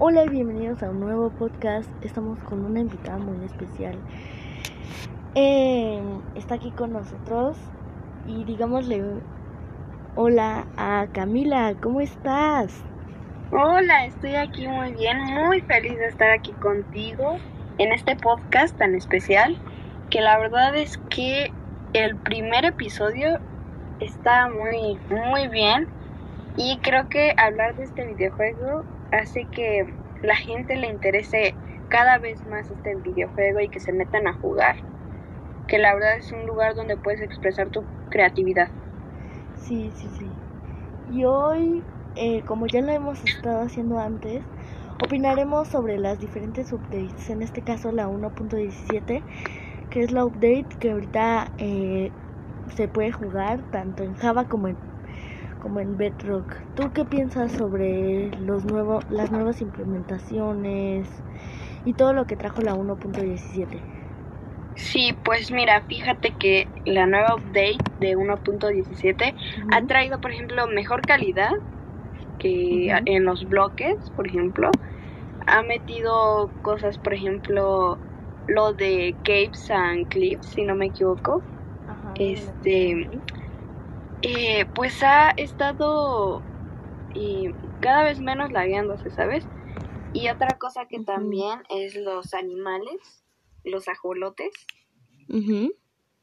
Hola y bienvenidos a un nuevo podcast. Estamos con una invitada muy especial. Eh, está aquí con nosotros y digámosle hola a Camila. ¿Cómo estás? Hola, estoy aquí muy bien, muy feliz de estar aquí contigo en este podcast tan especial que la verdad es que el primer episodio está muy muy bien y creo que hablar de este videojuego hace que la gente le interese cada vez más este videojuego y que se metan a jugar. Que la verdad es un lugar donde puedes expresar tu creatividad. Sí, sí, sí. Y hoy, eh, como ya lo hemos estado haciendo antes, opinaremos sobre las diferentes updates. En este caso la 1.17, que es la update que ahorita eh, se puede jugar tanto en Java como en como en Bedrock. ¿Tú qué piensas sobre los nuevos, las nuevas implementaciones y todo lo que trajo la 1.17? Sí, pues mira, fíjate que la nueva update de 1.17 ha traído, por ejemplo, mejor calidad que en los bloques, por ejemplo. Ha metido cosas, por ejemplo, lo de Caves and Cliffs, si no me equivoco. este eh, pues ha estado eh, cada vez menos lagueándose, ¿sabes? Y otra cosa que también es los animales, los ajolotes.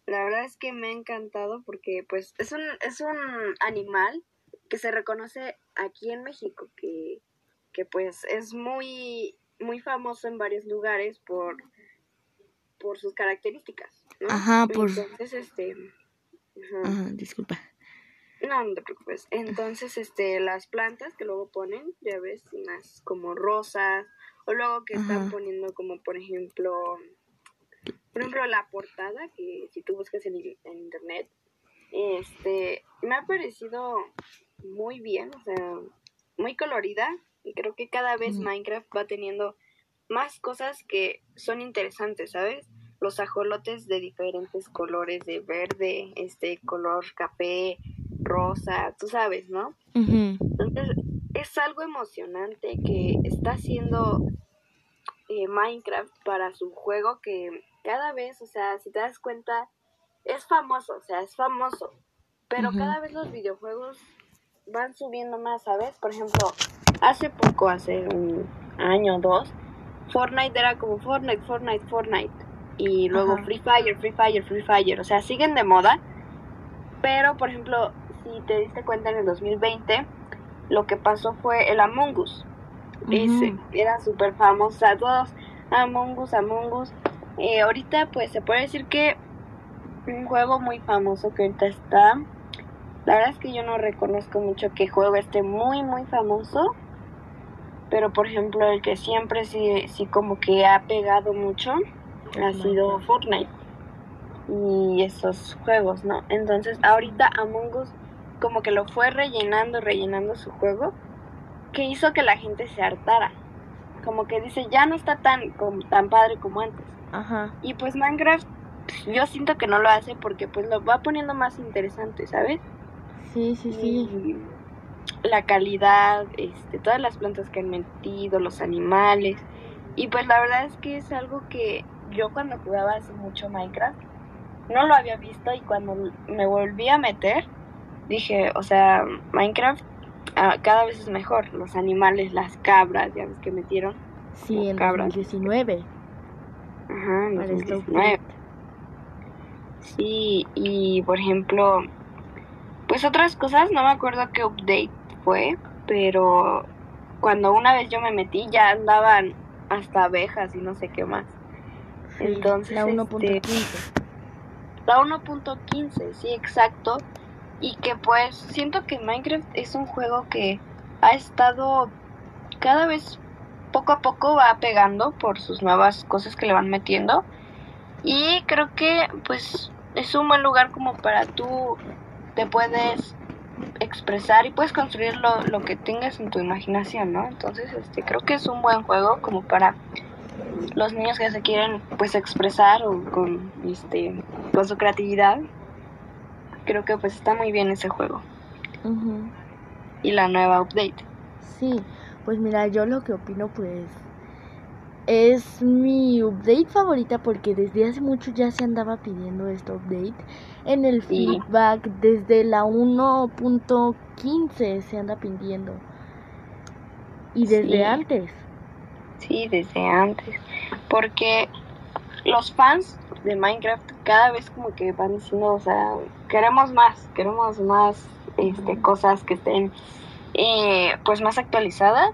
La verdad es que me ha encantado porque pues es un, es un animal que se reconoce aquí en México, que, que pues es muy, muy famoso en varios lugares por, por sus características. Ajá, por... Entonces, este... Ajá, disculpa. No, no te preocupes. Entonces, este, las plantas que luego ponen, ya ves, unas como rosas, o luego que están poniendo como, por ejemplo, por ejemplo, la portada, que si tú buscas en, en internet, este, me ha parecido muy bien, o sea, muy colorida, y creo que cada vez Minecraft va teniendo más cosas que son interesantes, ¿sabes? Los ajolotes de diferentes colores, de verde, este color café, rosa, tú sabes, ¿no? Entonces, es algo emocionante que está haciendo eh, Minecraft para su juego que cada vez, o sea, si te das cuenta, es famoso, o sea, es famoso, pero cada vez los videojuegos van subiendo más, ¿sabes? Por ejemplo, hace poco, hace un año o dos, Fortnite era como Fortnite, Fortnite, Fortnite. Y luego Free Fire, Free Fire, Free Fire. O sea, siguen de moda. Pero, por ejemplo, si te diste cuenta en el 2020, lo que pasó fue el Among Us. Ese, era súper famosa, todos Among Us, Among Us. Eh, ahorita pues se puede decir que un juego muy famoso que ahorita está. La verdad es que yo no reconozco mucho que juego esté muy muy famoso. Pero por ejemplo el que siempre sí, sí como que ha pegado mucho ha sido Fortnite. Y esos juegos, ¿no? Entonces ahorita Among Us como que lo fue rellenando, rellenando su juego, que hizo que la gente se hartara. Como que dice, ya no está tan, tan padre como antes. Ajá. Y pues Minecraft, yo siento que no lo hace porque pues lo va poniendo más interesante, ¿sabes? Sí, sí, sí. la calidad, este, todas las plantas que han metido, los animales. Y pues la verdad es que es algo que yo cuando jugaba hace mucho Minecraft no lo había visto y cuando me volví a meter dije, o sea, Minecraft ah, cada vez es mejor. Los animales, las cabras, ya ves que metieron. Sí, en cabras. 2019. Ajá, en 2019. Sí, y por ejemplo, pues otras cosas, no me acuerdo qué update fue, pero cuando una vez yo me metí ya andaban hasta abejas y no sé qué más. Entonces, la 1.15. Este, la 1.15, sí, exacto y que pues siento que Minecraft es un juego que ha estado cada vez poco a poco va pegando por sus nuevas cosas que le van metiendo y creo que pues es un buen lugar como para tú te puedes expresar y puedes construir lo, lo que tengas en tu imaginación, ¿no? Entonces, este, creo que es un buen juego como para los niños que se quieren pues expresar o con este con su creatividad creo que pues está muy bien ese juego. Y la nueva update. Sí, Pues mira, yo lo que opino pues es mi update favorita porque desde hace mucho ya se andaba pidiendo este update. En el feedback desde la 1.15 se anda pidiendo. Y desde antes. Sí, desde antes. Porque los fans de Minecraft cada vez como que van diciendo, o sea, queremos más, queremos más este, cosas que estén eh, pues más actualizadas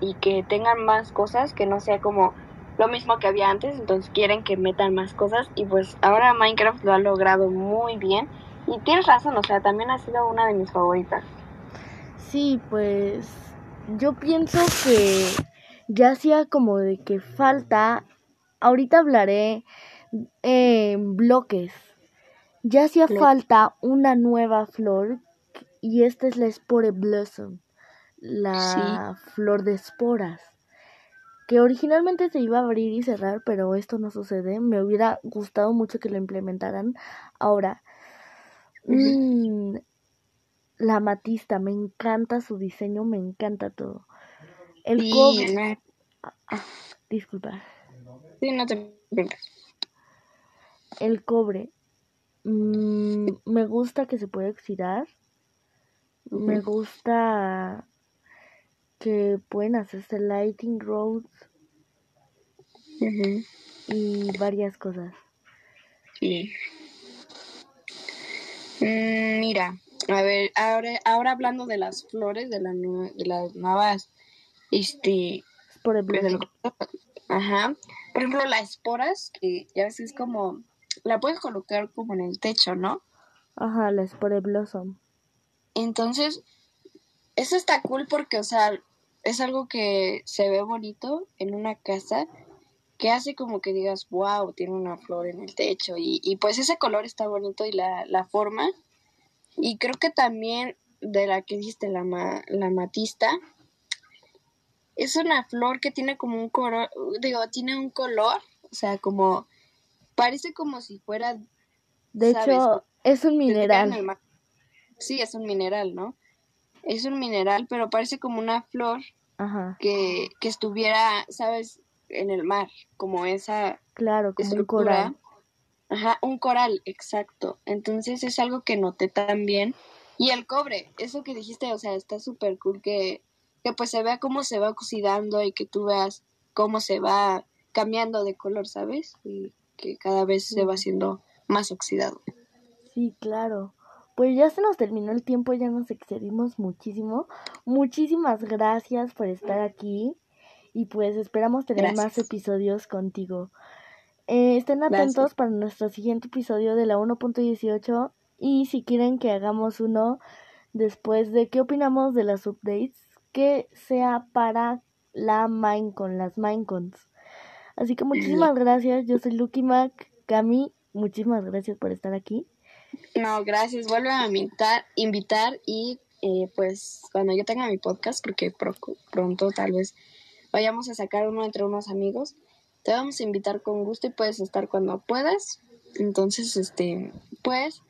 y que tengan más cosas, que no sea como lo mismo que había antes, entonces quieren que metan más cosas y pues ahora Minecraft lo ha logrado muy bien y tienes razón, o sea, también ha sido una de mis favoritas. Sí, pues yo pienso que ya hacía como de que falta, ahorita hablaré en bloques, ya hacía falta una nueva flor y esta es la Spore Blossom la flor de esporas, que originalmente se iba a abrir y cerrar, pero esto no sucede. Me hubiera gustado mucho que lo implementaran. Ahora, mm, la matista, me encanta su diseño, me encanta todo. El cobre. Ah, ah, disculpa. Sí, no te El cobre. Mm, me gusta que se puede oxidar. Me gusta que pueden hacerse lighting roads y varias cosas. Sí. Mm, mira, a ver, ahora, ahora hablando de las flores, de, la, de las nuevas, este... Por ejemplo. Ajá. Por ejemplo, las esporas, que ya ves es como, la puedes colocar como en el techo, ¿no? Ajá, la espora blossom. Entonces, eso está cool porque, o sea, es algo que se ve bonito en una casa que hace como que digas, wow, tiene una flor en el techo y, y pues ese color está bonito y la, la, forma. Y creo que también de la que dijiste, la, la matista, es una flor que tiene como un color, digo, tiene un color, o sea, como, parece como si fuera... De hecho, es un mineral. Sí, es un mineral, ¿no? es un mineral, pero parece como una flor Que, que estuviera, ¿sabes? En el mar, como esa claro, como un coral. Ajá, un coral, exacto. Entonces es algo que noté también. Y el cobre, eso que dijiste, o sea, está súper cool que, que pues se vea cómo se va oxidando y que tú veas cómo se va cambiando de color, ¿sabes? Y que cada vez se va haciendo más oxidado. Sí, claro. Pues ya se nos terminó el tiempo, ya nos excedimos muchísimo. Muchísimas gracias por estar aquí y pues esperamos tener más episodios contigo. Eh, estén atentos para nuestro siguiente episodio de la 1.18 y si quieren que hagamos uno después de qué opinamos de las updates, que sea para la Minecon, las Minecons. Así que muchísimas gracias, yo soy Lucky Mac, Cami, muchísimas gracias por estar aquí. No, gracias. Vuelve a invitar, invitar y eh, pues cuando yo tenga mi podcast, porque pronto tal vez vayamos a sacar uno entre unos amigos, te vamos a invitar con gusto y puedes estar cuando puedas. Entonces, este, pues,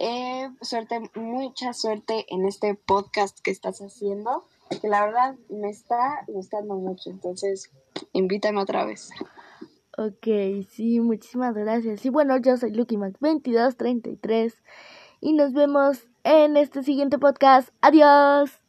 eh, suerte, mucha suerte en este podcast que estás haciendo, que la verdad me está gustando mucho. Entonces, invítame otra vez. Ok, sí, muchísimas gracias. Y bueno, yo soy LuckyMac2233 y nos vemos en este siguiente podcast. Adiós.